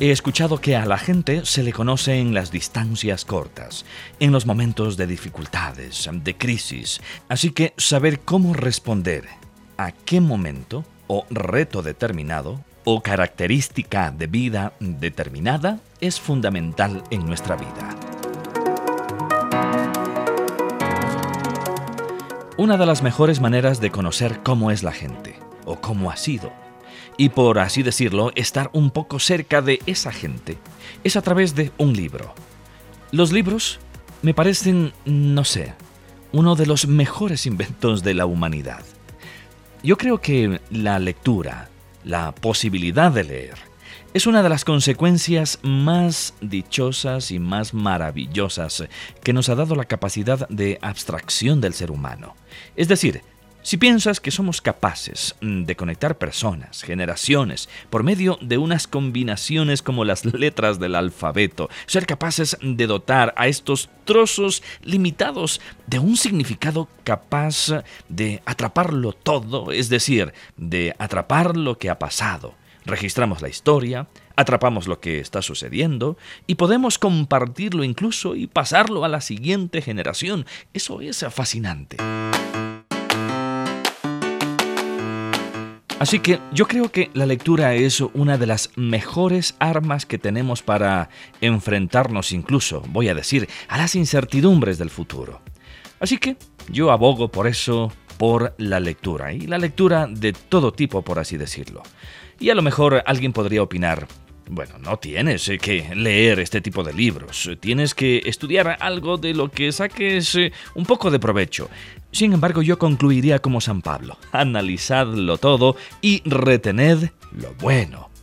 He escuchado que a la gente se le conoce en las distancias cortas, en los momentos de dificultades, de crisis, así que saber cómo responder a qué momento o reto determinado o característica de vida determinada es fundamental en nuestra vida. Una de las mejores maneras de conocer cómo es la gente, o cómo ha sido, y por así decirlo, estar un poco cerca de esa gente, es a través de un libro. Los libros me parecen, no sé, uno de los mejores inventos de la humanidad. Yo creo que la lectura, la posibilidad de leer, es una de las consecuencias más dichosas y más maravillosas que nos ha dado la capacidad de abstracción del ser humano. Es decir, si piensas que somos capaces mm, de conectar personas, generaciones, por medio de unas combinaciones como las letras del alfabeto, ser capaces de dotar a estos trozos limitados de un significado capaz de atraparlo todo, es decir, de atrapar lo que ha pasado, registramos la historia, atrapamos lo que está sucediendo y podemos compartirlo incluso y pasarlo a la siguiente generación. Eso es fascinante. Así que yo creo que la lectura es una de las mejores armas que tenemos para enfrentarnos incluso, voy a decir, a las incertidumbres del futuro. Así que yo abogo por eso, por la lectura, y la lectura de todo tipo, por así decirlo. Y a lo mejor alguien podría opinar, bueno, no tienes eh, que leer este tipo de libros, tienes que estudiar algo de lo que saques eh, un poco de provecho. Sin embargo, yo concluiría como San Pablo, analizadlo todo y retened lo bueno.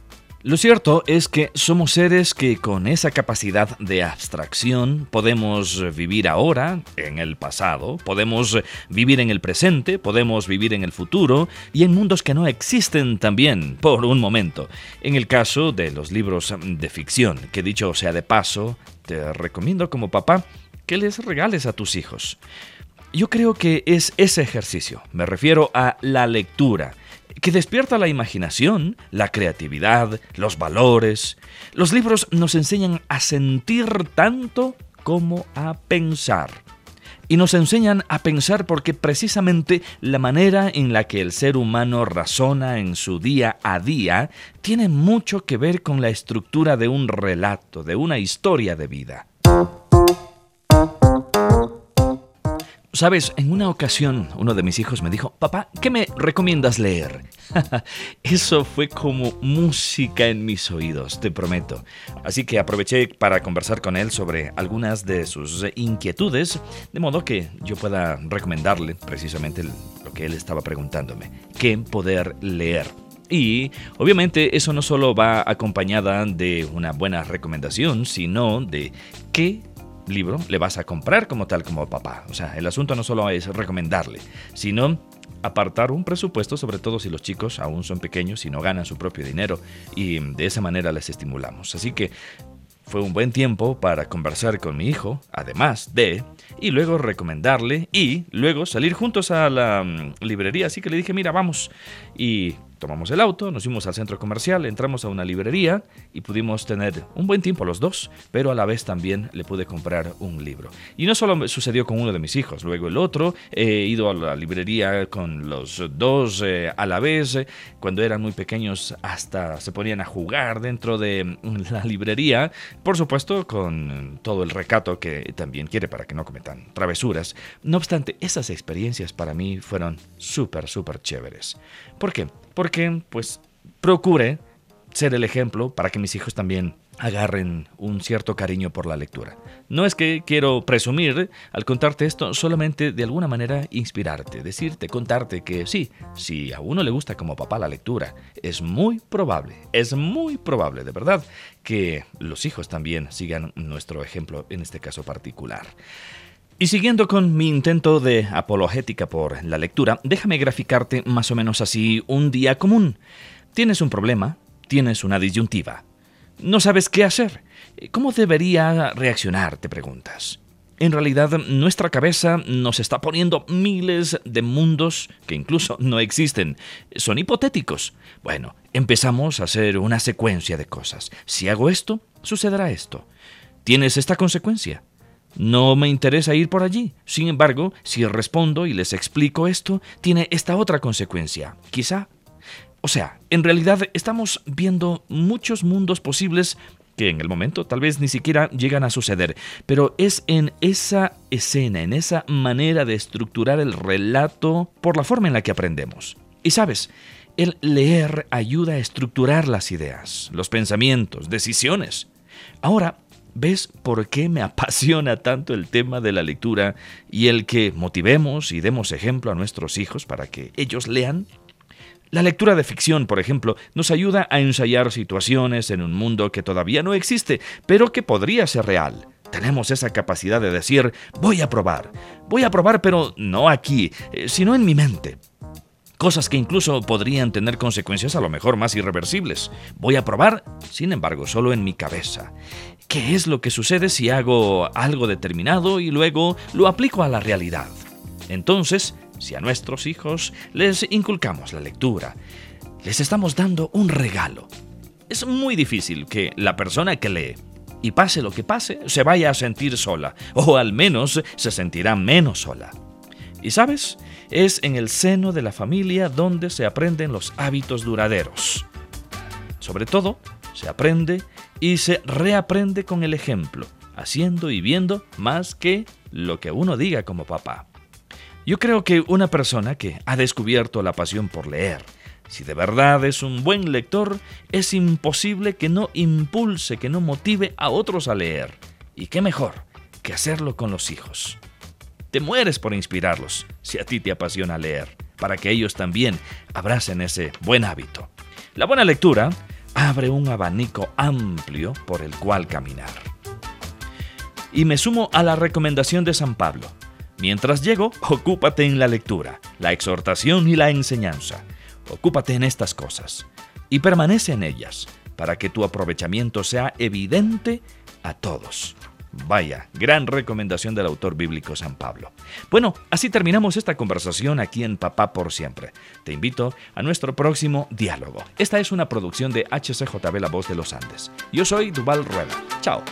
Lo cierto es que somos seres que con esa capacidad de abstracción podemos vivir ahora, en el pasado, podemos vivir en el presente, podemos vivir en el futuro y en mundos que no existen también por un momento. En el caso de los libros de ficción, que dicho sea de paso, te recomiendo como papá que les regales a tus hijos. Yo creo que es ese ejercicio, me refiero a la lectura que despierta la imaginación, la creatividad, los valores. Los libros nos enseñan a sentir tanto como a pensar. Y nos enseñan a pensar porque precisamente la manera en la que el ser humano razona en su día a día tiene mucho que ver con la estructura de un relato, de una historia de vida. Sabes, en una ocasión uno de mis hijos me dijo, papá, ¿qué me recomiendas leer? Eso fue como música en mis oídos, te prometo. Así que aproveché para conversar con él sobre algunas de sus inquietudes, de modo que yo pueda recomendarle precisamente lo que él estaba preguntándome, qué poder leer. Y obviamente eso no solo va acompañada de una buena recomendación, sino de qué libro le vas a comprar como tal como papá. O sea, el asunto no solo es recomendarle, sino apartar un presupuesto, sobre todo si los chicos aún son pequeños y no ganan su propio dinero, y de esa manera les estimulamos. Así que fue un buen tiempo para conversar con mi hijo, además de, y luego recomendarle, y luego salir juntos a la mm, librería. Así que le dije, mira, vamos. Y Tomamos el auto, nos fuimos al centro comercial, entramos a una librería y pudimos tener un buen tiempo los dos, pero a la vez también le pude comprar un libro. Y no solo sucedió con uno de mis hijos, luego el otro, he ido a la librería con los dos eh, a la vez, cuando eran muy pequeños hasta se ponían a jugar dentro de la librería, por supuesto con todo el recato que también quiere para que no cometan travesuras. No obstante, esas experiencias para mí fueron súper, súper chéveres. ¿Por qué? Porque, pues, procure ser el ejemplo para que mis hijos también agarren un cierto cariño por la lectura. No es que quiero presumir al contarte esto, solamente de alguna manera inspirarte, decirte, contarte que sí, si a uno le gusta como papá la lectura, es muy probable, es muy probable de verdad que los hijos también sigan nuestro ejemplo en este caso particular. Y siguiendo con mi intento de apologética por la lectura, déjame graficarte más o menos así un día común. Tienes un problema, tienes una disyuntiva. No sabes qué hacer. ¿Cómo debería reaccionar? te preguntas. En realidad, nuestra cabeza nos está poniendo miles de mundos que incluso no existen. Son hipotéticos. Bueno, empezamos a hacer una secuencia de cosas. Si hago esto, sucederá esto. Tienes esta consecuencia. No me interesa ir por allí. Sin embargo, si respondo y les explico esto, tiene esta otra consecuencia. Quizá. O sea, en realidad estamos viendo muchos mundos posibles que en el momento tal vez ni siquiera llegan a suceder, pero es en esa escena, en esa manera de estructurar el relato por la forma en la que aprendemos. Y sabes, el leer ayuda a estructurar las ideas, los pensamientos, decisiones. Ahora, ¿Ves por qué me apasiona tanto el tema de la lectura y el que motivemos y demos ejemplo a nuestros hijos para que ellos lean? La lectura de ficción, por ejemplo, nos ayuda a ensayar situaciones en un mundo que todavía no existe, pero que podría ser real. Tenemos esa capacidad de decir, voy a probar, voy a probar, pero no aquí, eh, sino en mi mente cosas que incluso podrían tener consecuencias a lo mejor más irreversibles. Voy a probar, sin embargo, solo en mi cabeza. ¿Qué es lo que sucede si hago algo determinado y luego lo aplico a la realidad? Entonces, si a nuestros hijos les inculcamos la lectura, les estamos dando un regalo. Es muy difícil que la persona que lee y pase lo que pase, se vaya a sentir sola, o al menos se sentirá menos sola. Y sabes, es en el seno de la familia donde se aprenden los hábitos duraderos. Sobre todo, se aprende y se reaprende con el ejemplo, haciendo y viendo más que lo que uno diga como papá. Yo creo que una persona que ha descubierto la pasión por leer, si de verdad es un buen lector, es imposible que no impulse, que no motive a otros a leer. Y qué mejor que hacerlo con los hijos. Te mueres por inspirarlos, si a ti te apasiona leer, para que ellos también abracen ese buen hábito. La buena lectura abre un abanico amplio por el cual caminar. Y me sumo a la recomendación de San Pablo. Mientras llego, ocúpate en la lectura, la exhortación y la enseñanza. Ocúpate en estas cosas y permanece en ellas, para que tu aprovechamiento sea evidente a todos. Vaya, gran recomendación del autor bíblico San Pablo. Bueno, así terminamos esta conversación aquí en Papá por Siempre. Te invito a nuestro próximo diálogo. Esta es una producción de HCJB La Voz de los Andes. Yo soy Duval Rueda. Chao.